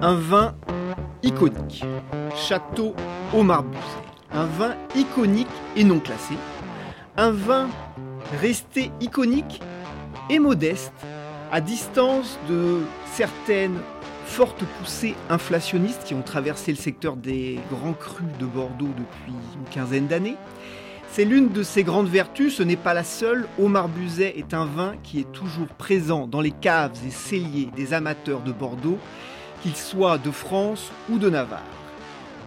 Un vin iconique. Château Omar Buzet. Un vin iconique et non classé. Un vin resté iconique et modeste, à distance de certaines fortes poussées inflationnistes qui ont traversé le secteur des grands crus de Bordeaux depuis une quinzaine d'années. C'est l'une de ses grandes vertus, ce n'est pas la seule. Omar Buzet est un vin qui est toujours présent dans les caves et celliers des amateurs de Bordeaux qu'il soit de France ou de Navarre.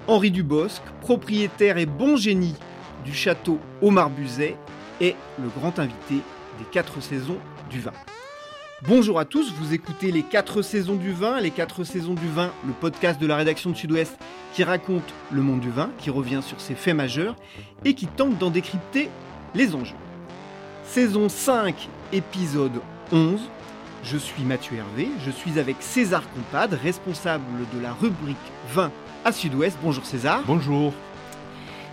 Henri Dubosc, propriétaire et bon génie du château Omar Buzet, est le grand invité des quatre saisons du vin. Bonjour à tous, vous écoutez les quatre saisons du vin, les quatre saisons du vin, le podcast de la rédaction de Sud-Ouest qui raconte le monde du vin, qui revient sur ses faits majeurs et qui tente d'en décrypter les enjeux. Saison 5, épisode 11, je suis Mathieu Hervé, je suis avec César Compad, responsable de la rubrique 20 à Sud-Ouest. Bonjour César. Bonjour.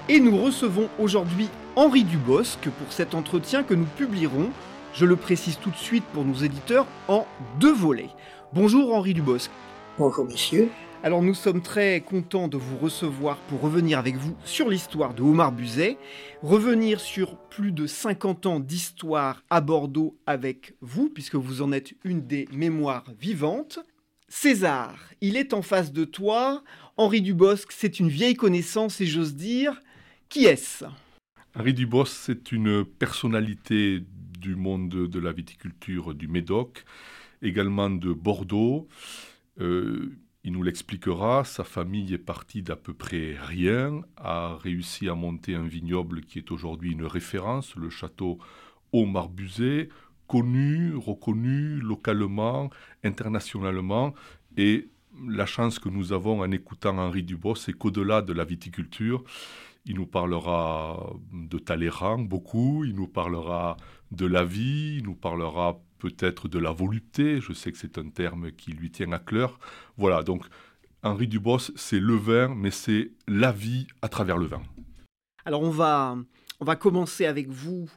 Et nous recevons aujourd'hui Henri Dubosc pour cet entretien que nous publierons, je le précise tout de suite pour nos éditeurs, en deux volets. Bonjour Henri Dubosc. Bonjour messieurs. Alors nous sommes très contents de vous recevoir pour revenir avec vous sur l'histoire de Omar Buzet, revenir sur plus de 50 ans d'histoire à Bordeaux avec vous, puisque vous en êtes une des mémoires vivantes. César, il est en face de toi. Henri Dubosc, c'est une vieille connaissance et j'ose dire, qui est-ce? Henri Dubosc, c'est une personnalité du monde de la viticulture du Médoc, également de Bordeaux. Euh, il nous l'expliquera, sa famille est partie d'à peu près rien, a réussi à monter un vignoble qui est aujourd'hui une référence, le château Aumar-Buzet, connu, reconnu localement, internationalement, et la chance que nous avons en écoutant Henri Dubos, c'est qu'au-delà de la viticulture, il nous parlera de Talleyrand beaucoup, il nous parlera de la vie, il nous parlera peut-être de la volupté, je sais que c'est un terme qui lui tient à cœur. Voilà, donc Henri Dubos, c'est le vin, mais c'est la vie à travers le vin. Alors on va, on va commencer avec vous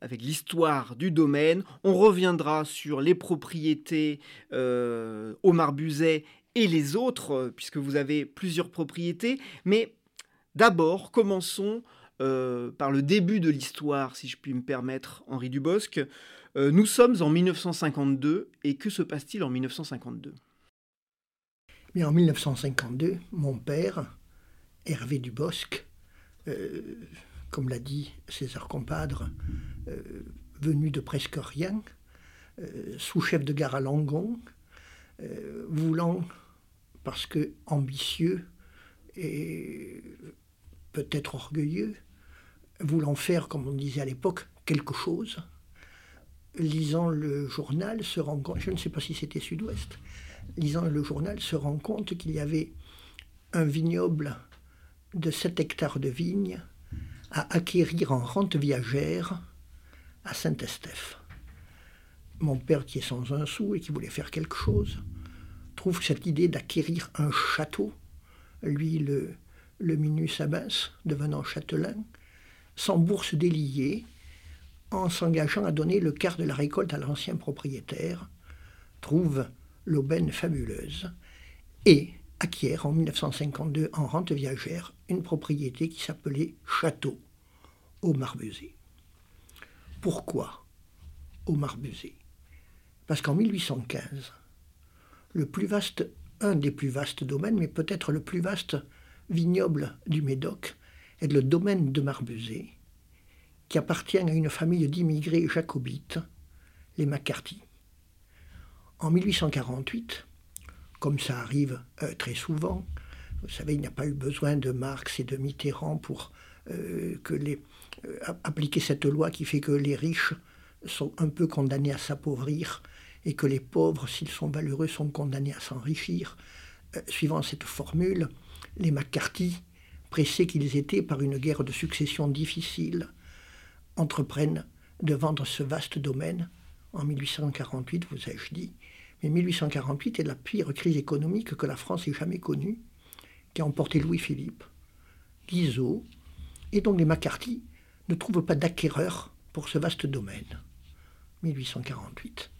avec l'histoire du domaine. On reviendra sur les propriétés euh, Omar Buzet et les autres, euh, puisque vous avez plusieurs propriétés. Mais d'abord, commençons euh, par le début de l'histoire, si je puis me permettre, Henri Dubosc. Euh, nous sommes en 1952 et que se passe-t-il en 1952 En 1952, mon père, Hervé Dubosc, euh, comme l'a dit César Compadre, euh, venu de presque rien, sous-chef de gare à Langon, voulant, parce que ambitieux et peut-être orgueilleux, voulant faire, comme on disait à l'époque, quelque chose, lisant le journal, se rend compte, je ne sais pas si c'était Sud-Ouest, lisant le journal, se rend compte qu'il y avait un vignoble de 7 hectares de vignes à acquérir en rente viagère à Saint-Estèphe. Mon père, qui est sans un sou et qui voulait faire quelque chose, trouve cette idée d'acquérir un château, lui le, le Minus Abbas, devenant châtelain, sans bourse déliée, en s'engageant à donner le quart de la récolte à l'ancien propriétaire, trouve l'aubaine fabuleuse et acquiert en 1952 en rente viagère une propriété qui s'appelait Château au Marbuzet. Pourquoi au Marbuzet Parce qu'en 1815, le plus vaste, un des plus vastes domaines, mais peut-être le plus vaste vignoble du Médoc, est le domaine de Marbuzet, qui appartient à une famille d'immigrés jacobites, les McCarthy. En 1848, comme ça arrive euh, très souvent, vous savez, il n'y a pas eu besoin de Marx et de Mitterrand pour euh, euh, appliquer cette loi qui fait que les riches sont un peu condamnés à s'appauvrir et que les pauvres, s'ils sont valeureux, sont condamnés à s'enrichir. suivant cette formule, les McCarthy, pressés qu'ils étaient par une guerre de succession difficile, entreprennent de vendre ce vaste domaine en 1848, vous ai-je dit. Mais 1848 est la pire crise économique que la France ait jamais connue, qui a emporté Louis-Philippe, Guizot, et donc les McCarthy ne trouvent pas d'acquéreur pour ce vaste domaine. 1848.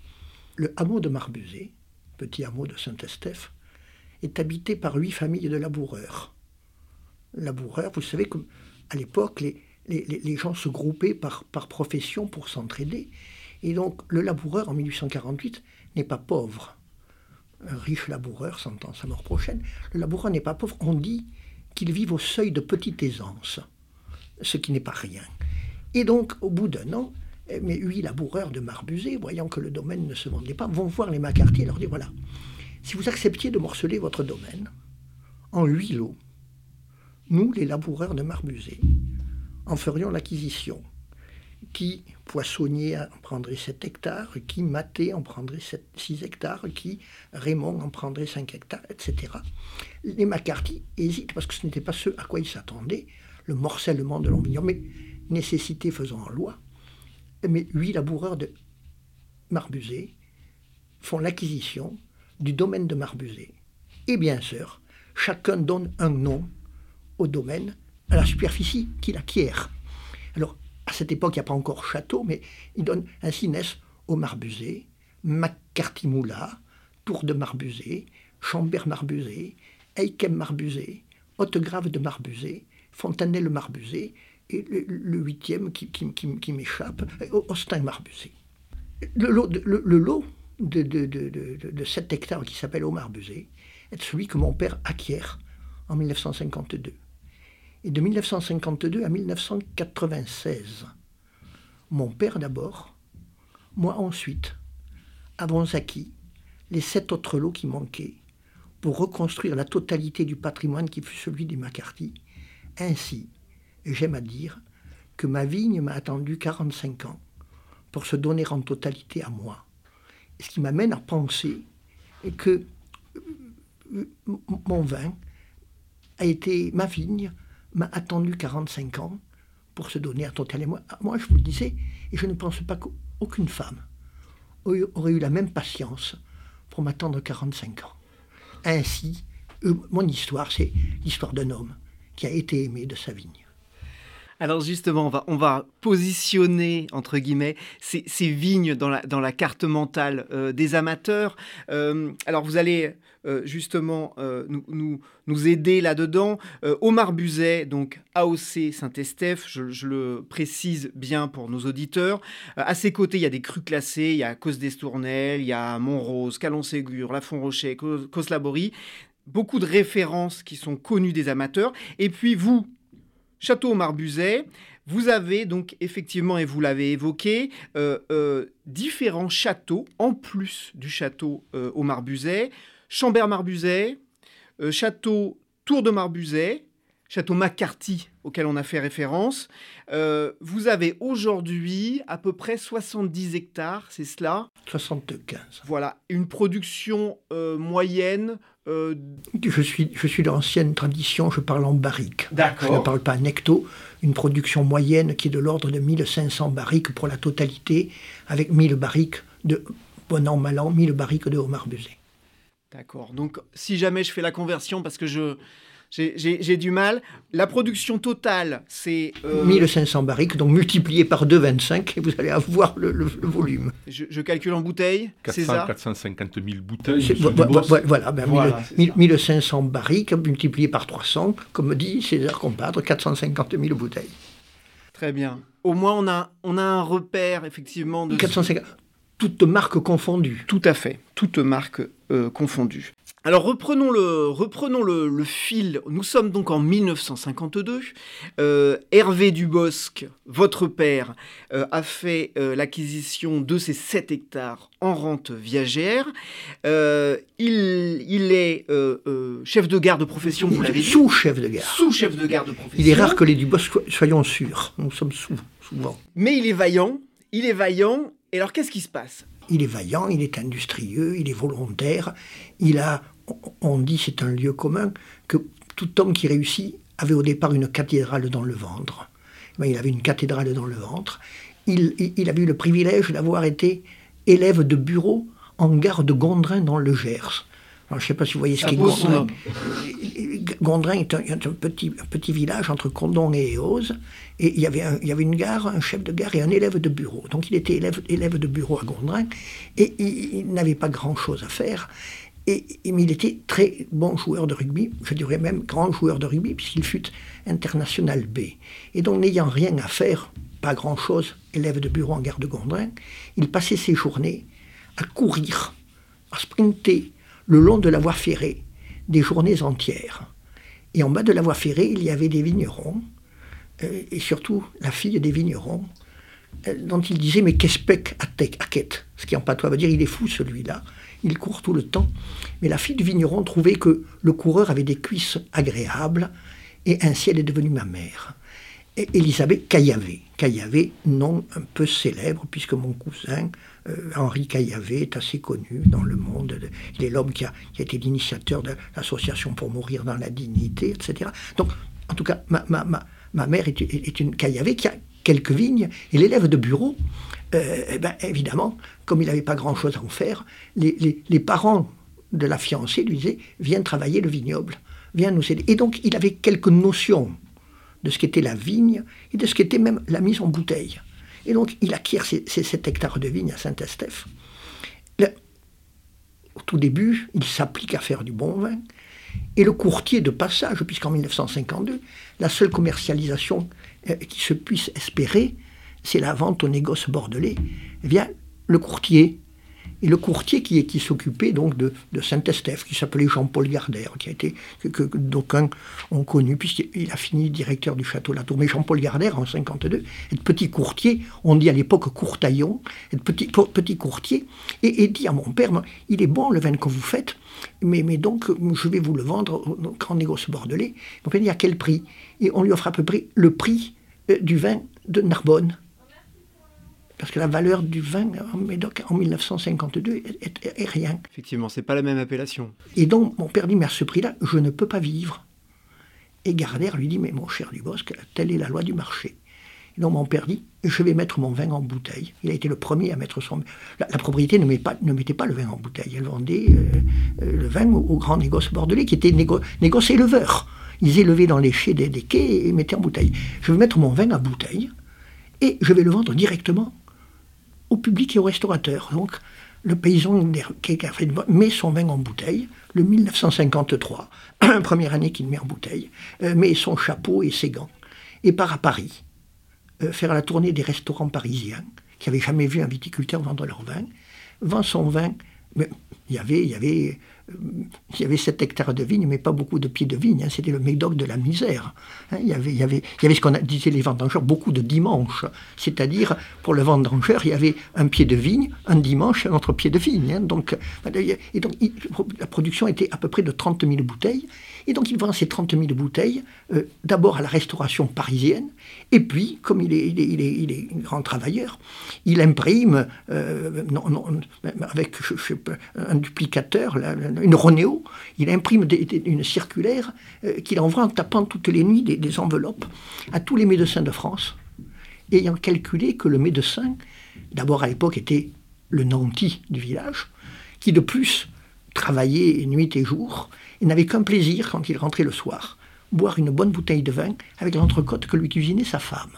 Le hameau de Marbuzet, petit hameau de Saint-Estèphe, est habité par huit familles de laboureurs. Laboureurs, vous savez, comme à l'époque, les, les, gens se groupaient par, profession pour s'entraider. Et donc, le laboureur, en 1848, n'est pas pauvre. Un riche laboureur s'entend sa mort prochaine. Le laboureur n'est pas pauvre. On dit qu'il vit au seuil de petite aisance, ce qui n'est pas rien. Et donc, au bout d'un an, eh, mes huit laboureurs de Marbuzet, voyant que le domaine ne se vendait pas, vont voir les Macartier et leur dire voilà, si vous acceptiez de morceler votre domaine en huit lots, nous, les laboureurs de Marbuzet, en ferions l'acquisition. Qui Poissonnier en prendrait 7 hectares, qui Maté en prendrait 6 hectares, qui Raymond en prendrait 5 hectares, etc. Les McCarthy hésitent parce que ce n'était pas ce à quoi ils s'attendaient, le morcellement de l'environnement, mais nécessité faisant en loi. Mais huit laboureurs de Marbuzet font l'acquisition du domaine de Marbuzet. Et bien sûr, chacun donne un nom au domaine à la superficie qu'il acquiert. Alors, à cette époque, il n'y a pas encore château, mais il donne ainsi naissent au Marbuzet, Moula, Tour de Marbuzet, Chambert Marbuzet, Eikem Marbuzet, Haute-Grave de Marbuzet, Fontanelle Marbuzet, et le, huitième qui, m'échappe, Austin Marbuzet. Le lot, de, de, de, de, 7 hectares qui s'appelle Omar est celui que mon père acquiert en 1952 et de 1952 à 1996. Mon père d'abord, moi ensuite, avons acquis les sept autres lots qui manquaient pour reconstruire la totalité du patrimoine qui fut celui des McCarthy. Ainsi, j'aime à dire que ma vigne m'a attendu 45 ans pour se donner en totalité à moi. Ce qui m'amène à penser que euh, mon vin a été, ma vigne m'a attendu 45 ans pour se donner à total. Et moi, moi, je vous le disais, et je ne pense pas qu'aucune femme aurait eu la même patience pour m'attendre 45 ans. Ainsi, euh, mon histoire, c'est l'histoire d'un homme qui a été aimé de sa vigne. Alors justement, on va, on va positionner, entre guillemets, ces, vignes dans la, carte mentale euh, des amateurs. Euh, alors vous allez euh, justement nous, aider là-dedans. Omar Buzet, donc AOC Saint-Estèphe, je, le précise bien pour nos auditeurs. à ses côtés, il y a des crus classés, il y a Cos d'Estournel, il y a Montrose, Calon-Ségur, Lafont-Rocher, Cos-Laborie beaucoup de références qui sont connues des amateurs. Et puis vous, Château Marbuzet, vous avez donc effectivement, et vous l'avez évoqué, euh, euh, différents châteaux en plus du château euh, au Marbuzet. Chambert-Marbuzet, château Tour de Marbuzet, château McCarthy auquel on a fait référence. vous avez aujourd'hui à peu près 70 hectares, c'est cela? 75. Voilà, une production moyenne euh, je suis, je suis de l'ancienne tradition, je parle en barriques. D'accord. Je ne parle pas en hecto. Une production moyenne qui est de l'ordre de 1500 barriques pour la totalité, avec 1000 barriques de, bon an, mal an, 1000 barriques de homard busé. D'accord. Donc, si jamais je fais la conversion, parce que je, j'ai du mal. La production totale, c'est... 1500 euh, barriques, donc multiplié par 2,25 et vous allez avoir le, volume. Je, calcule en bouteilles, 400, 450 000 bouteilles. voilà, 1500 ben, barriques multiplié par 300, comme dit César Compadre, 450 000 bouteilles. Très bien. Au moins, on a, on a un repère, effectivement, de... 450... Toutes marques confondues. Tout à fait, toutes marques euh, confondues. Alors reprenons le, reprenons le, fil. Nous sommes donc en 1952. Euh, Hervé Dubosc, votre père, euh, a fait euh, l'acquisition de ces 7 hectares en rente viagère. il, est chef de gare de profession, vous l'avez Sous-chef de gare. Sous-chef de gare de profession. Il est rare que les Dubosc, soyons sûrs, nous sommes sous, souvent. Mais il est vaillant, il est vaillant. Et alors qu'est-ce qui se passe? Il est vaillant, il est industrieux, il est volontaire, il a on dit, c'est un lieu commun, que tout homme qui réussit avait au départ une cathédrale dans le ventre. Ben, il avait une cathédrale dans le ventre. Il, avait eu le privilège d'avoir été élève de bureau en gare de Gondrin dans le Gers. je ne sais pas si vous voyez ce qu'est Gondrin. Gondrin est un, petit, petit, village entre Condon et Eose. Et il y, avait il y avait une gare, un chef de gare et un élève de bureau. Donc il était élève, élève de bureau à Gondrin. Et il n'avait pas grand-chose à faire. Et, il était très bon joueur de rugby, je dirais même grand joueur de rugby, puisqu'il fut international B. Et donc, n'ayant rien à faire, pas grand-chose, élève de bureau en gare de Gondrin, il passait ses journées à courir, à sprinter le long de la voie ferrée, des journées entières. Et en bas de la voie ferrée, il y avait des vignerons, euh, et surtout la fille des vignerons, euh, dont il disait Mais qu'est-ce que à quête? Ce qui en patois veut dire Il est fou celui-là il court tout le temps. Mais la fille du vigneron trouvait que le coureur avait des cuisses agréables, et ainsi elle est devenue ma mère. Et Elisabeth Caillavé. Caillavé, nom un peu célèbre, puisque mon cousin euh, Henri Caillavé est assez connu dans le monde. Il est l'homme qui a, été l'initiateur de l'association pour mourir dans la dignité, etc. Donc, en tout cas, ma, mère est, est une Caillavé qui a quelques vignes, et l'élève de bureau euh, eh ben, évidemment, comme il n'avait pas grand-chose à en faire, les, parents de la fiancée lui disaient Viens travailler le vignoble, viens nous aider. Et donc, il avait quelques notions de ce qu'était la vigne et de ce qu'était même la mise en bouteille. Et donc, il acquiert ces, 7 hectares de vigne à Saint-Estèphe. Au tout début, il s'applique à faire du bon vin. Et le courtier de passage, puisqu'en 1952, la seule commercialisation qui se puisse espérer, c'est la vente au négoce bordelais via le courtier. Et le courtier qui, qui s'occupait donc de, Saint-Estèphe, qui s'appelait Jean-Paul Gardère, qui a été, que, d'aucuns ont connu, puisqu'il a fini directeur du château Latour. Mais Jean-Paul Gardère, en 52, est petit courtier, on dit à l'époque courtaillon, est petit, petit courtier, et, dit à mon père, il est bon le vin que vous faites, mais, mais donc je vais vous le vendre au grand négoce bordelais. Mon père dit à quel prix? Et on lui offre à peu près le prix euh, du vin de Narbonne parce que la valeur du vin en Médoc en 1952 est, rien. Effectivement, c'est pas la même appellation. Et donc mon père dit, mais à ce prix-là, je ne peux pas vivre. Et Gardère lui dit, mais mon cher Dubosc, telle est la loi du marché. Et donc mon père dit, je vais mettre mon vin en bouteille. Il a été le premier à mettre son... La, propriété ne, met pas, ne, mettait pas le vin en bouteille. Elle vendait euh, euh, le vin au, grand négoce bordelais, qui était négo, négoce éleveur. Ils élevaient dans les chais des, quais et mettaient en bouteille. Je vais mettre mon vin en bouteille et je vais le vendre directement au public et aux restaurateurs. Donc, le paysan qui a fait met son vin en bouteille, le 1953, première année qu'il met en bouteille, euh, met son chapeau et ses gants, et part à Paris, euh, faire la tournée des restaurants parisiens, qui n'avaient jamais vu un viticulteur vendre leur vin, vend son vin, mais il y avait il y avait 7 hectares de vignes, mais pas beaucoup de pieds de vigne. Hein. C'était le Médoc de la misère. Hein. il, y avait, il, y avait, il y avait ce qu'on disait les vendangeurs, beaucoup de dimanches. C'est-à-dire, pour le vendangeur, il y avait un pied de vigne, un dimanche, un autre pied de vigne. Hein. Donc, et donc, la production était à peu près de 30 000 bouteilles. Et donc, il vend ces 30 000 bouteilles euh, d'abord à la restauration parisienne, et puis, comme il est, un grand travailleur, il imprime euh, avec un duplicateur, une Ronéo, il imprime une circulaire euh, qu'il envoie en tapant toutes les nuits des, enveloppes à tous les médecins de France, ayant calculé que le médecin, d'abord à l'époque était le nanti du village, qui de plus travaillait nuit et jour, et n'avait qu'un plaisir quand il rentrait le soir, boire une bonne bouteille de vin avec l'entrecôte que lui cuisinait sa femme.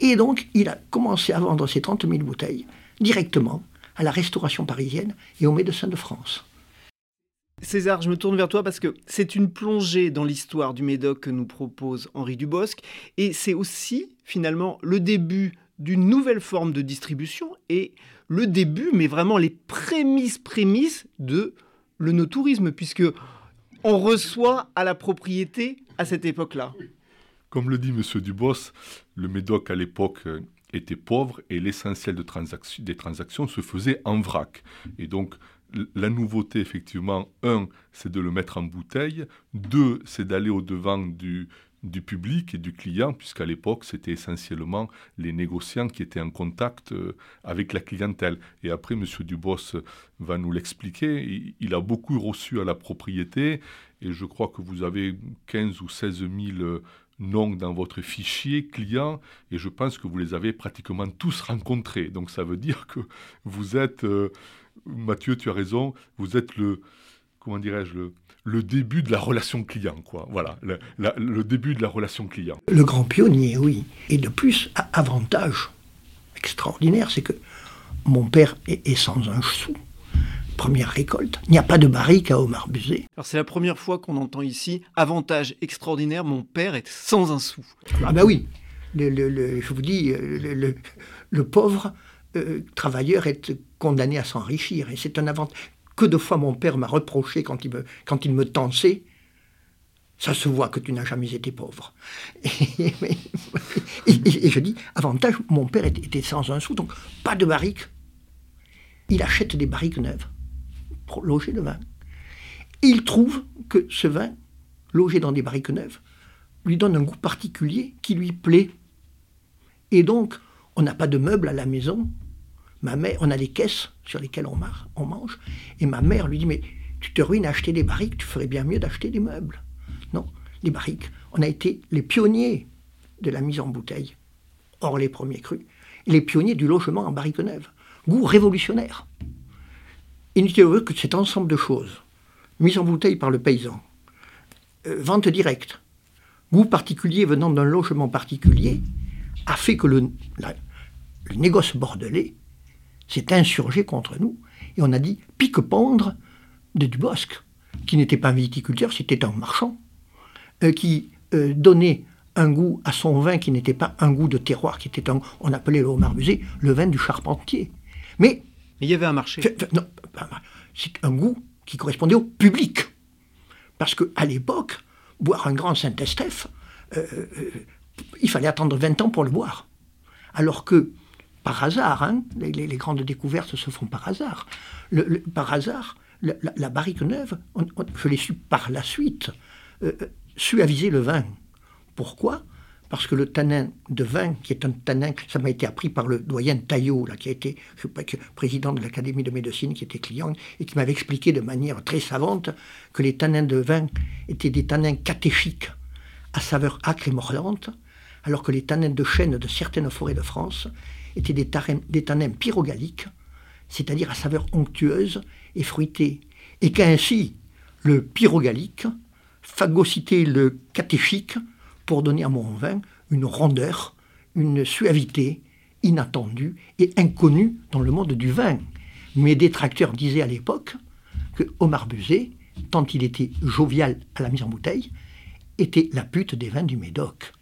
Et donc, il a commencé à vendre ses 30 000 bouteilles directement à la restauration parisienne et aux médecins de France. César, je me tourne vers toi parce que c'est une plongée dans l'histoire du Médoc que nous propose Henri Dubosc et c'est aussi finalement le début d'une nouvelle forme de distribution et le début, mais vraiment les prémices prémices de le no-tourisme, puisque on reçoit à la propriété à cette époque-là. Comme le dit M. Dubos, le Médoc à l'époque euh, était pauvre et l'essentiel de des transactions se faisait en vrac. Et donc, la nouveauté, effectivement, un, c'est de le mettre en bouteille. Deux, c'est d'aller au-devant du, du public et du client, puisqu'à l'époque, c'était essentiellement les négociants qui étaient en contact euh, avec la clientèle. Et après, M. Dubos va nous l'expliquer. Il a beaucoup reçu à la propriété, et je crois que vous avez 15 ou 16 000 noms dans votre fichier client, et je pense que vous les avez pratiquement tous rencontrés. Donc ça veut dire que vous êtes, euh, Mathieu, tu as raison, vous êtes le, comment dirais-je, le début de la relation client, quoi. Voilà, le, début de la relation client. Le grand pionnier, oui. Et de plus, avantage extraordinaire, c'est que mon père est, sans un sou. Première récolte. Il n'y a pas de barrique à Omar Buzet. Alors c'est la première fois qu'on entend ici avantage extraordinaire, mon père est sans un sou. Ah ben oui, je vous dis, le, pauvre euh, travailleur est condamné à s'enrichir. Et c'est un avantage que de fois mon père m'a reproché quand il me, quand tensait. Ça se voit que tu n'as jamais été pauvre. Et, je dis, avantage, mon père était sans un sou, donc pas de barrique. Il achète des barriques neuves pour loger le vin. il trouve que ce vin, logé dans des barriques neuves, lui donne un goût particulier qui lui plaît. Et donc, on n'a pas de meubles à la maison, ma mère, on a des caisses sur lesquelles on, mange, et ma mère lui dit, mais tu te ruines à acheter des barriques, tu ferais bien mieux d'acheter des meubles. Non, les barriques, on a été les pionniers de la mise en bouteille, hors les premiers crus, les pionniers du logement en barrique neuve. Goût révolutionnaire. Inutile que cet ensemble de choses, mise en bouteille par le paysan, euh, vente directe, goût particulier venant d'un logement particulier, a fait que le, le négoce bordelais s'est insurgé contre nous. Et on a dit pique-pendre de Dubosc, qui n'était pas un viticulteur, c'était un marchand, euh, qui euh, donnait un goût à son vin qui n'était pas un goût de terroir, qui était un, on appelait le homard musée, le vin du charpentier. Mais, il y avait un marché. Non, c'est un goût qui correspondait au public. Parce qu'à l'époque, boire un grand Saint-Estèphe, euh, il fallait attendre 20 ans pour le boire. Alors que par hasard. Hein. les, grandes découvertes se font par hasard. par hasard, la, barrique neuve, je l'ai su par la suite, euh, euh, suaviser le vin. Pourquoi? Parce que le tanin de vin, qui est un tanin, ça m'a été appris par le doyen Taillot, qui a été président de l'Académie de médecine, qui était client, et qui m'avait expliqué de manière très savante que les tanins de vin étaient des tanins catéchiques, à saveur acre et mordante, alors que les tanins de chêne de certaines forêts de France étaient des, des tanins pyrogaliques, c'est-à-dire à saveur onctueuse et fruitée, et qu'ainsi le pyrogalique phagocytait le catéchique pour donner à mon vin une rondeur, une suavité inattendue et inconnue dans le monde du vin. Mes détracteurs disaient à l'époque que Omar Buzet, tant il était jovial à la mise en bouteille, était la pute des vins du Médoc.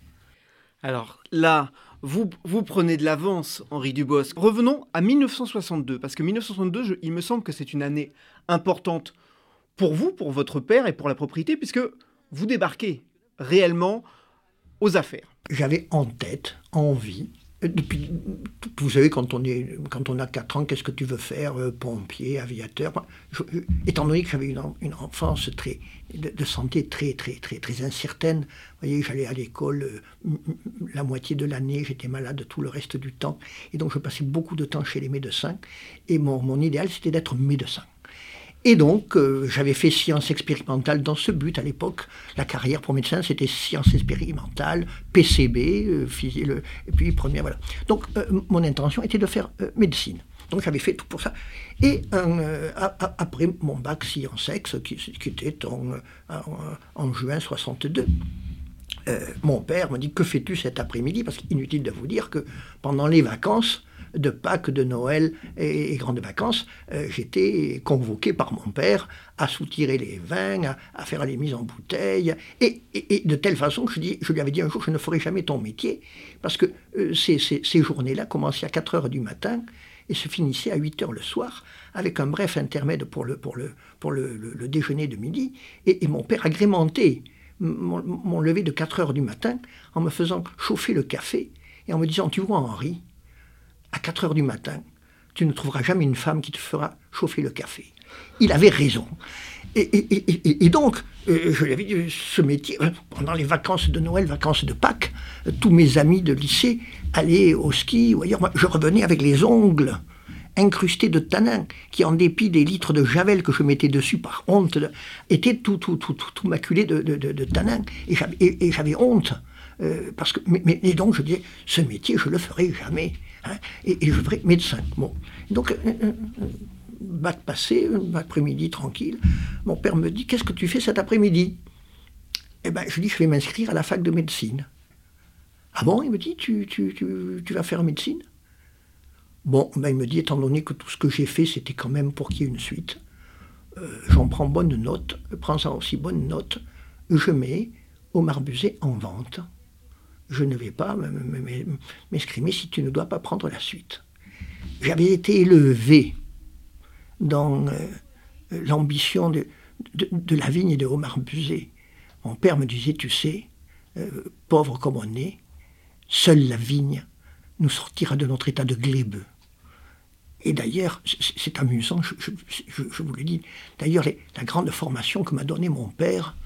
Alors là, vous, prenez de l'avance, Henri Dubosc. Revenons à 1962, parce que 1962, il me semble que c'est une année importante pour vous, pour votre père et pour la propriété, puisque vous débarquez réellement aux affaires. J'avais en tête, envie, depuis, vous savez, quand on, est, quand on a 4 ans, qu'est-ce que tu veux faire euh, Pompier, aviateur Étant donné que j'avais une, enfance très, de, santé très, très, très, très incertaine, vous voyez, j'allais à l'école euh, la moitié de l'année, j'étais malade tout le reste du temps. Et donc, je passais beaucoup de temps chez les médecins. Et mon idéal, c'était d'être médecin. Et donc, euh, j'avais fait sciences expérimentales dans ce but à l'époque. La carrière pour médecin, c'était sciences expérimentales, PCB, euh, et puis première, voilà. Donc, euh, mon intention était de faire médecine. Donc, j'avais fait tout pour ça. Et après mon bac sciences ex, qui, était en, en, juin 62, mon père me dit Que fais-tu cet après-midi? Parce qu'inutile de vous dire que pendant les vacances, de Pâques, de Noël et, grandes vacances, euh, j'étais convoqué par mon père à soutirer les vins, à, faire les mises en bouteille, et, de telle façon que je, lui avais dit un jour, je ne ferai jamais ton métier, parce que euh, ces, journées-là commençaient à 4 heures du matin, et se finissait à 8 heures le soir, avec un bref intermède pour le, déjeuner de midi. Et, mon père agrémentait mon, mon, lever de 4 heures du matin en me faisant chauffer le café et en me disant Tu vois, Henri, à 4 heures du matin, tu ne trouveras jamais une femme qui te fera chauffer le café. Il avait raison. Et, donc, euh, je l'avais dit, ce métier, euh, pendant les vacances de Noël, vacances de Pâques, euh, tous mes amis de lycée allaient au ski ou ailleurs. Moi, je revenais avec les ongles incrustés de tanin, qui en dépit des litres de javel que je mettais dessus par honte, étaient tout, tout, tout, tout, maculés de, de, de, tanin. Et j'avais honte. parce que, et donc je disais, ce métier, je le ferai jamais. Hein, et, je ferai médecin. Bon. Donc, bac passé, après-midi tranquille. Mon père me dit Qu'est-ce que tu fais cet après-midi? Eh bien, je dis Je vais m'inscrire à la fac de médecine. Ah bon? Il me dit Tu, vas faire médecine? Bon, ben, il me dit Étant donné que tout ce que j'ai fait, c'était quand même pour qu'il y ait une suite, euh, j'en prends bonne note, prends ça aussi bonne note, je mets au Marbusé en vente. Je ne vais pas m'escrimer si tu ne dois pas prendre la suite. J'avais été élevé dans euh, l'ambition de, la vigne de Omar Buzet. Mon père me disait, tu sais, euh, pauvre comme on est, seule la vigne nous sortira de notre état de glébeux. Et d'ailleurs, c'est amusant, je, vous le dis, d'ailleurs, la grande formation que m'a donnée mon père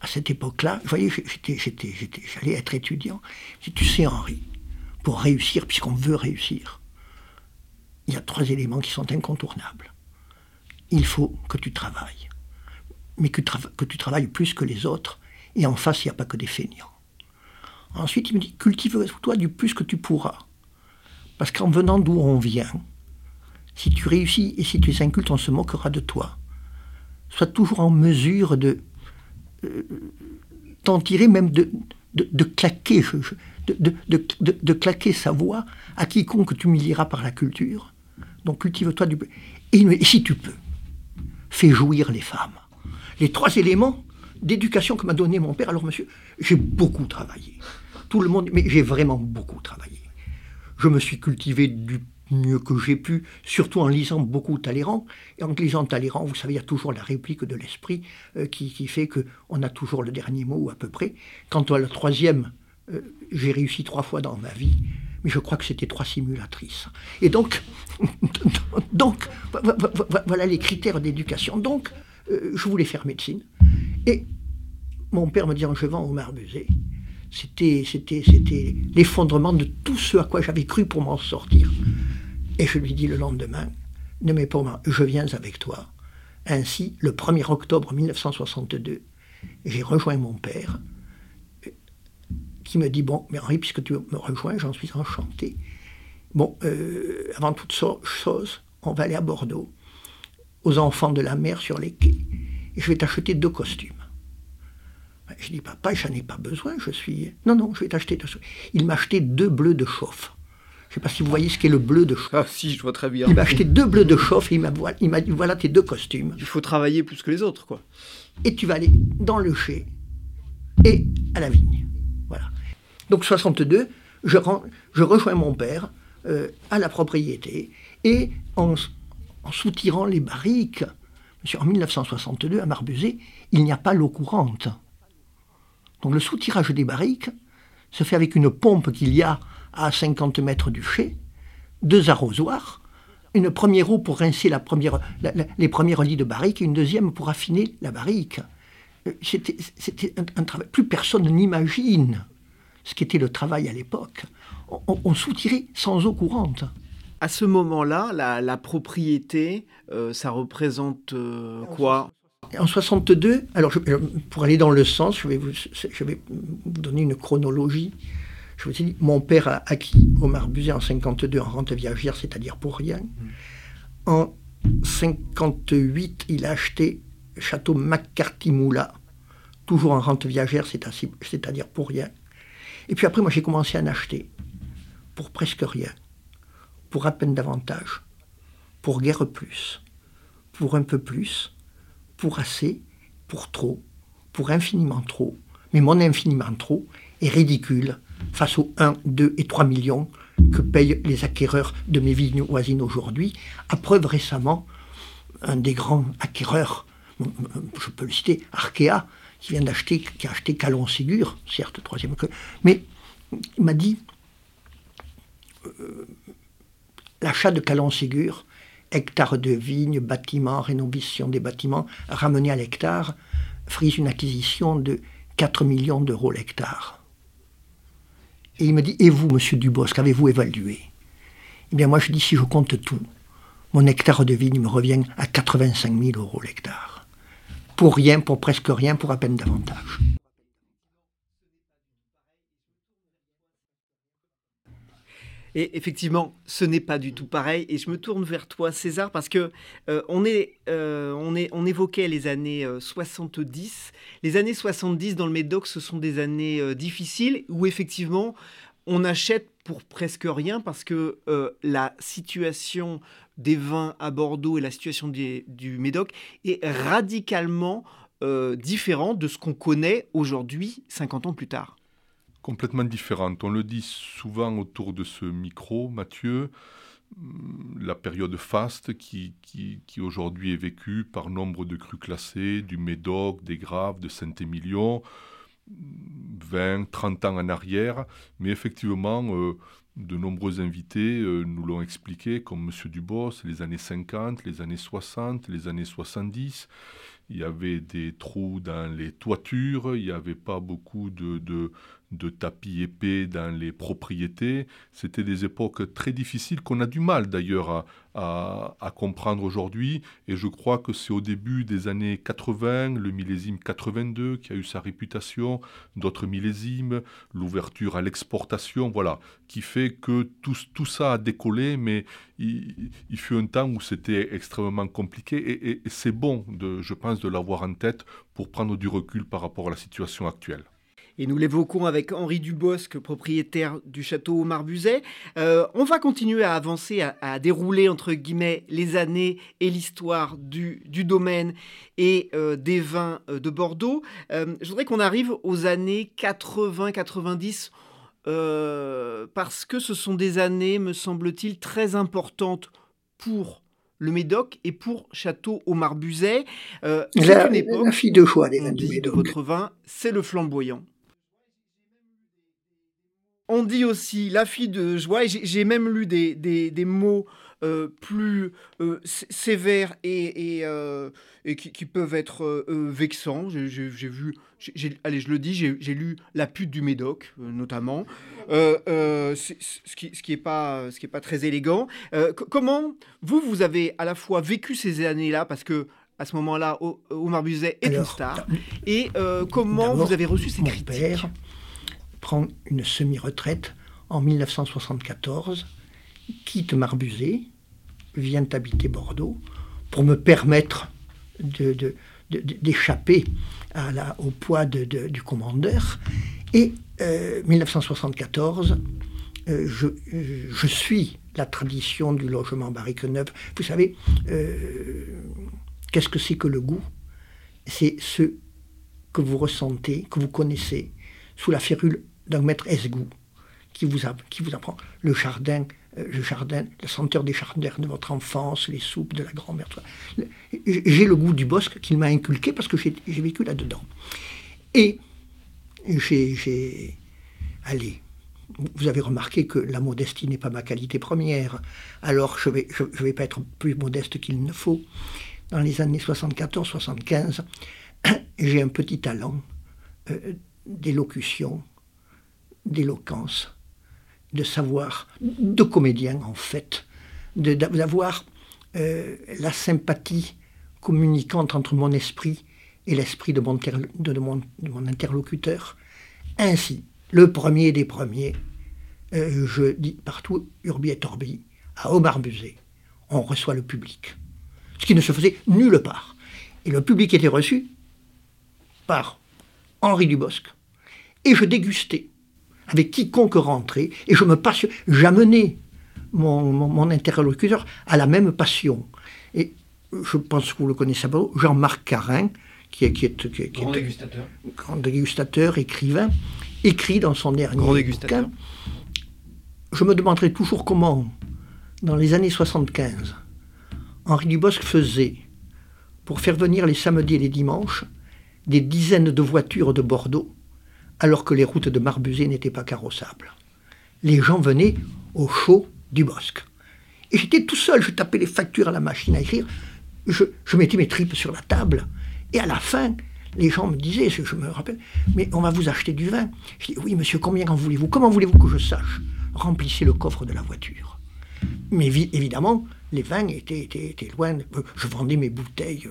à cette époque-là, vous voyez, j'allais être étudiant, si tu sais Henri, pour réussir, puisqu'on veut réussir, il y a trois éléments qui sont incontournables il faut que tu travailles. Mais que, tu travailles plus que les autres, et en face, il n'y a pas que des feignants. Ensuite, il me dit, cultive-toi du plus que tu pourras. Parce qu'en venant d'où on vient, si tu réussis et si tu es inculte, on se moquera de toi. Sois toujours en mesure de euh, t'en tirer, même de, de, claquer, de, de, claquer sa voix à quiconque tu humilieras par la culture. Donc cultive-toi du... et si tu peux, fait jouir les femmes. Les trois éléments d'éducation que m'a donné mon père. Alors, monsieur, j'ai beaucoup travaillé. Tout le monde, mais j'ai vraiment beaucoup travaillé. Je me suis cultivé du mieux que j'ai pu, surtout en lisant beaucoup Talleyrand. Et en lisant Talleyrand, vous savez, il y a toujours la réplique de l'esprit euh, qui, fait que on a toujours le dernier mot à peu près. Quant à la troisième, euh, j'ai réussi trois fois dans ma vie mais je crois que c'était trois simulatrices. Et donc, donc voilà les critères d'éducation. Donc, euh, je voulais faire médecine. Et mon père me dit en vends au c'était, c'était l'effondrement de tout ce à quoi j'avais cru pour m'en sortir. Et je lui dis le lendemain, ne mets pas moi, je viens avec toi. Ainsi, le 1er octobre 1962, j'ai rejoint mon père qui me dit Bon, mais Henri, puisque tu me rejoins, j'en suis enchanté. Bon, euh, avant toute chose, on va aller à Bordeaux, aux enfants de la mer sur les quais, et je vais t'acheter deux costumes. Je dis Papa, j'en ai pas besoin, je suis. Non, non, je vais t'acheter deux. Il m'a acheté deux bleus de chauffe. Je ne sais pas si vous voyez ce qu'est le bleu de chauffe. Ah si, je vois très bien. Il m'a acheté deux bleus de chauffe et il m'a dit voilà tes deux costumes. Il faut travailler plus que les autres, quoi. Et tu vas aller dans le chai et à la vigne. Donc 62, je, je rejoins mon père euh, à la propriété et en, soutirant les barriques, en 1962, à Marbuzet, il n'y a pas l'eau courante. Donc le soutirage des barriques se fait avec une pompe qu'il y a à 50 mètres du chai, deux arrosoirs, une première eau pour rincer la première, les premiers lits de barriques et une deuxième pour affiner la barrique. Euh, c'était un, travail. Plus personne n'imagine ce qui était le travail à l'époque, on, soutirait sans eau courante. À ce moment-là, la, propriété, euh, ça représente euh, quoi? En 62, alors pour aller dans le sens, je vais vous, je vais vous donner une chronologie. Je vous dis, mon père a acquis Omar Buzet en 52 en rente viagère, c'est-à-dire pour rien. Mmh. En 58, il a acheté Château McCarthy-Moula, toujours en rente viagère, c'est-à-dire pour rien. Et puis après, moi, j'ai commencé à en acheter pour presque rien, pour à peine davantage, pour guère plus, pour un peu plus, pour assez, pour trop, pour infiniment trop. Mais mon infiniment trop est ridicule face aux 1, 2 et 3 millions que payent les acquéreurs de mes vignes voisines aujourd'hui. À preuve récemment, un des grands acquéreurs, je peux le citer, Arkea, qui vient d'acheter, qui a acheté Calon-Ségur, certes troisième, mais il m'a dit euh, l'achat de Calon-Ségur, hectares de vignes, bâtiments, rénovation des bâtiments, ramenés à l'hectare, frise une acquisition de 4 millions d'euros l'hectare. Et il me dit, et vous, monsieur Dubos, qu'avez-vous évalué? Eh bien, moi, je dis, si je compte tout, mon hectare de vigne me revient à 85 000 euros l'hectare. Pour rien, pour presque rien, pour à peine davantage. Et effectivement, ce n'est pas du tout pareil. Et je me tourne vers toi, César, parce que euh, on, est, euh, évoquait les années 70. Euh, les années 70 dans le Médoc, ce sont des années difficiles où effectivement, on achète pour presque rien parce que la situation des vins à Bordeaux et la situation du Médoc est radicalement différente de ce qu'on connaît aujourd'hui, 50 ans plus tard complètement différente. On le dit souvent autour de ce micro, Mathieu, hum, la période faste qui, aujourd'hui est vécue par nombre de crus classés, du Médoc, des Graves, de Saint-Émilion, 20, 30 ans en arrière. Mais effectivement, euh, de nombreux invités euh, nous l'ont expliqué, comme M. Dubos, les années 50, les années 60, les années 70. Il y avait des trous dans les toitures, il n'y avait pas beaucoup de, de tapis épais dans les propriétés. C'était des époques très difficiles qu'on a du mal d'ailleurs à, comprendre aujourd'hui. Et je crois que c'est au début des années 80, le millésime 82 qui a eu sa réputation, d'autres millésimes, l'ouverture à l'exportation, voilà, qui fait que tout, ça a décollé, mais il, fut un temps où c'était extrêmement compliqué. Et, c'est bon, je pense, de l'avoir en tête pour prendre du recul par rapport à la situation actuelle et nous l'évoquons avec Henri Dubosc, propriétaire du château Marbuzet. Euh, on va continuer à avancer, à, dérouler entre guillemets les années et l'histoire du, domaine et euh, des vins euh, de Bordeaux. je voudrais qu'on arrive aux années 80-90 parce que ce sont des années, me semble-t-il, très importantes pour le Médoc et pour Château au Marbuzet. c'est une époque, la fille de choix des vins de votre vin, c'est le flamboyant. On dit aussi la fille de joie, et j'ai même lu des, des, mots euh, plus euh, sévères et, et, euh, qui, peuvent être vexants. J'ai vu, allez, je le dis, j'ai lu La pute du Médoc, notamment, ce qui n'est ce qui pas, ce qui est pas très élégant. comment vous, vous avez à la fois vécu ces années-là, parce que à ce moment-là, Omar Buzet est une star, et comment vous avez reçu ces critiques? Prend une semi-retraite en 1974, quitte Marbuzet, vient habiter Bordeaux pour me permettre d'échapper au poids du commandeur. Et 1974, euh, euh, je, suis la tradition du logement barrique neuf. Vous savez, euh, qu'est-ce que c'est que le goût? C'est ce que vous ressentez, que vous connaissez, sous la férule d'un maître Esgou qui vous, qui vous apprend le jardin, euh, le jardin, la senteur des jardins de votre enfance, les soupes de la grand-mère. J'ai le goût du bosque qu'il m'a inculqué parce que j'ai vécu là-dedans. Et j'ai. Allez, vous avez remarqué que la modestie n'est pas ma qualité première, alors je ne vais, pas être plus modeste qu'il ne faut. Dans les années 74-75, j'ai un petit talent euh, d'élocution, d'éloquence, de savoir, de comédien en fait, d'avoir euh, la sympathie communicante entre mon esprit et l'esprit de, mon, interlocuteur. Ainsi, le premier des premiers, euh, je dis partout, Urbi et Orbi, à Omar Buzet, on reçoit le public. Ce qui ne se faisait nulle part. Et le public était reçu par Henri Dubosc. Et je dégustais avec quiconque rentrait, et je me passionne, j'amenais mon, mon, interlocuteur à la même passion. Et je pense que vous le connaissez pas, Jean-Marc Carin, qui est, qui est, qui grand dégustateur, grand dégustateur, écrivain, écrit dans son dernier grand dégustateur. je me demanderai toujours comment, dans les années 75, Henri Dubosc faisait, pour faire venir les samedis et les dimanches, des dizaines de voitures de Bordeaux, alors que les routes de Marbuzet n'étaient pas carrossables. Les gens venaient au show du Bosque. Et j'étais tout seul, je tapais les factures à la machine à écrire, je, mettais mes tripes sur la table, et à la fin, les gens me disaient, je me rappelle, mais on va vous acheter du vin. Je dis, oui monsieur, combien en voulez-vous? Comment voulez-vous que je sache? Remplissez le coffre de la voiture. Mais évidemment, les vins étaient, loin. Je vendais mes bouteilles,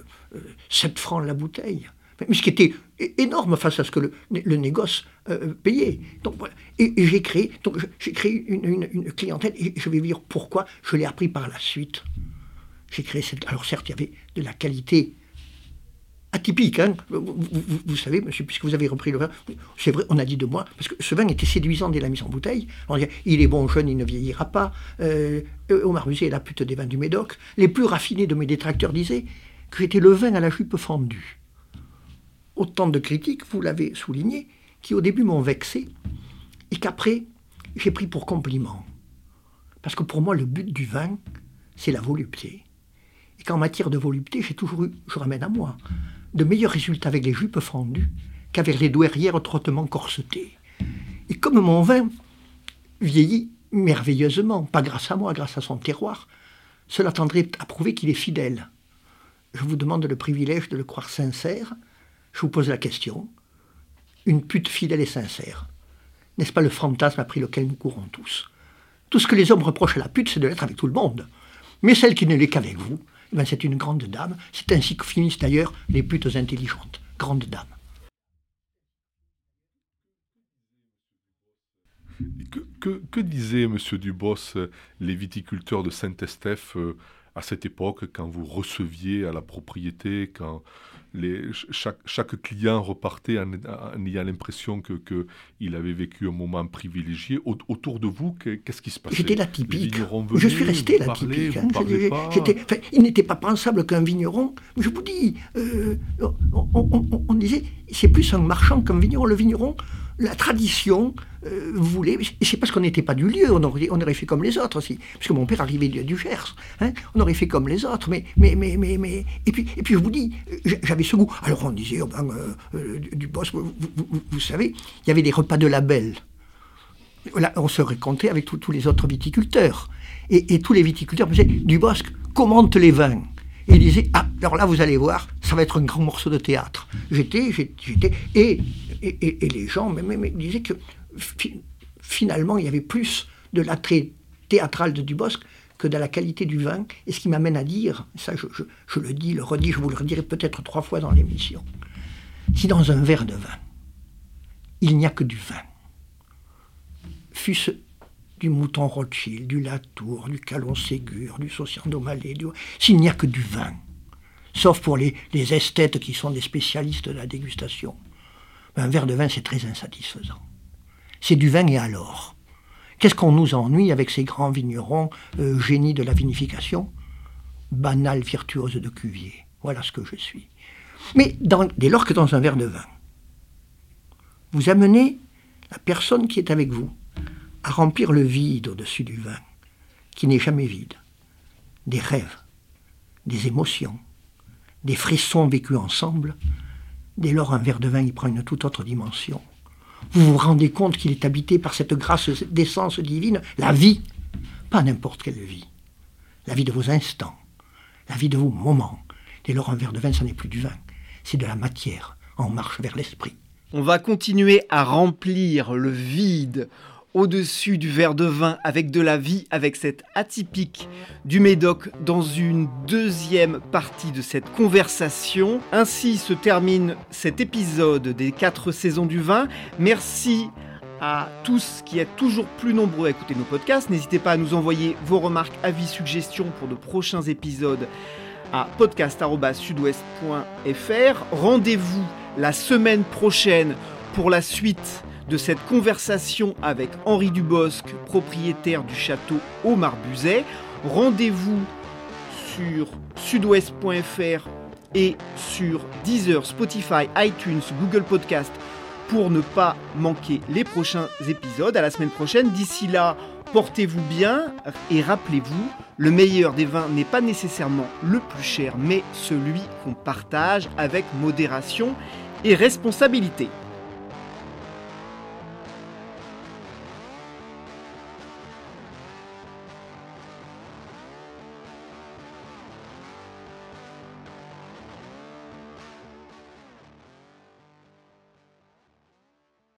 7 euh, francs la bouteille. Mais ce qui était énorme face à ce que le, négoce euh, payait. Donc, Et, j'ai créé, donc, j'ai créé une, clientèle et je vais vous dire pourquoi je l'ai appris par la suite. J'ai créé cette. Alors certes, il y avait de la qualité atypique. Hein. Vous, savez, monsieur, puisque vous avez repris le vin, c'est vrai, on a dit de moi, parce que ce vin était séduisant dès la mise en bouteille. On il est bon jeune, il ne vieillira pas. Euh, Omar Musée est la pute des vins du Médoc. Les plus raffinés de mes détracteurs disaient que j'étais le vin à la jupe fendue. Autant de critiques, vous l'avez souligné, qui au début m'ont vexé, et qu'après, j'ai pris pour compliment. Parce que pour moi, le but du vin, c'est la volupté. Et qu'en matière de volupté, j'ai toujours eu, je ramène à moi, de meilleurs résultats avec les jupes fendues qu'avec les douairières trottement corsetées. Et comme mon vin vieillit merveilleusement, pas grâce à moi, grâce à son terroir, cela tendrait à prouver qu'il est fidèle. Je vous demande le privilège de le croire sincère. Je vous pose la question. Une pute fidèle et sincère. N'est-ce pas le fantasme après lequel nous courons tous? Tout ce que les hommes reprochent à la pute, c'est de l'être avec tout le monde. Mais celle qui ne l'est qu'avec vous, eh ben, c'est une grande dame. C'est ainsi que finissent d'ailleurs les putes intelligentes. Grande dame. Que, que, disaient, M. Dubos, les viticulteurs de Saint-Estèphe euh, à cette époque, quand vous receviez à la propriété, quand chaque, client repartait en, ayant l'impression qu'il que avait vécu un moment privilégié. autour de vous, qu'est-ce qui se passait? J'étais la typique. je suis resté la typique. Hein. il n'était pas pensable qu'un vigneron. Je vous dis, euh, on, disait, c'est plus un marchand qu'un vigneron. Le vigneron, la tradition euh, voulait, c'est parce qu'on n'était pas du lieu, on aurait, fait comme les autres aussi, parce que mon père arrivait du, Gers, hein, on aurait fait comme les autres, mais, mais, mais, mais, mais, et puis, et je vous dis, j'avais ce goût. Alors on disait, oh ben, euh, euh, du boss, vous, savez, il y avait des repas de label. Là, on se racontait avec tous les autres viticulteurs. Et, tous les viticulteurs me disaient, du bosque, commente les vins. Et il disait, ah, alors là, vous allez voir, ça va être un grand morceau de théâtre. J'étais, j'étais, et, et, les gens me disaient que finalement, il y avait plus de l'attrait théâtral de Dubosc que de la qualité du vin. Et ce qui m'amène à dire, ça je, le dis, le redis, je vous le redirai peut-être trois fois dans l'émission, si dans un verre de vin, il n'y a que du vin, fût-ce du mouton Rothschild, du Latour, du Calon Ségur, du Sauciando Malais, du... s'il n'y a que du vin, sauf pour les, esthètes qui sont des spécialistes de la dégustation, un verre de vin c'est très insatisfaisant. C'est du vin et alors? Qu'est-ce qu'on nous ennuie avec ces grands vignerons, euh, génies de la vinification? Banal virtuose de cuvier. Voilà ce que je suis. Mais dès lors que dans un verre de vin, vous amenez la personne qui est avec vous à remplir le vide au-dessus du vin, qui n'est jamais vide, des rêves, des émotions, des frissons vécus ensemble, dès lors un verre de vin y prend une toute autre dimension. Vous vous rendez compte qu'il est habité par cette grâce d'essence divine, la vie, pas n'importe quelle vie, la vie de vos instants, la vie de vos moments. Dès lors, un verre de vin, ce n'est plus du vin, c'est de la matière en marche vers l'esprit. On va continuer à remplir le vide au-dessus du verre de vin avec de la vie, avec cette atypique du Médoc dans une deuxième partie de cette conversation. Ainsi se termine cet épisode des quatre saisons du vin. Merci à tous qui êtes toujours plus nombreux à écouter nos podcasts. N'hésitez pas à nous envoyer vos remarques, avis, suggestions pour de prochains épisodes à podcast.sudouest.fr. Rendez-vous la semaine prochaine pour la suite de cette conversation avec Henri Dubosc, propriétaire du château au Marbuzet. Rendez-vous sur sudouest.fr et sur Deezer, Spotify, iTunes, Google Podcast pour ne pas manquer les prochains épisodes. À la semaine prochaine. D'ici là, Portez-vous bien et rappelez-vous, le meilleur des vins n'est pas nécessairement le plus cher, mais celui qu'on partage avec modération et responsabilité.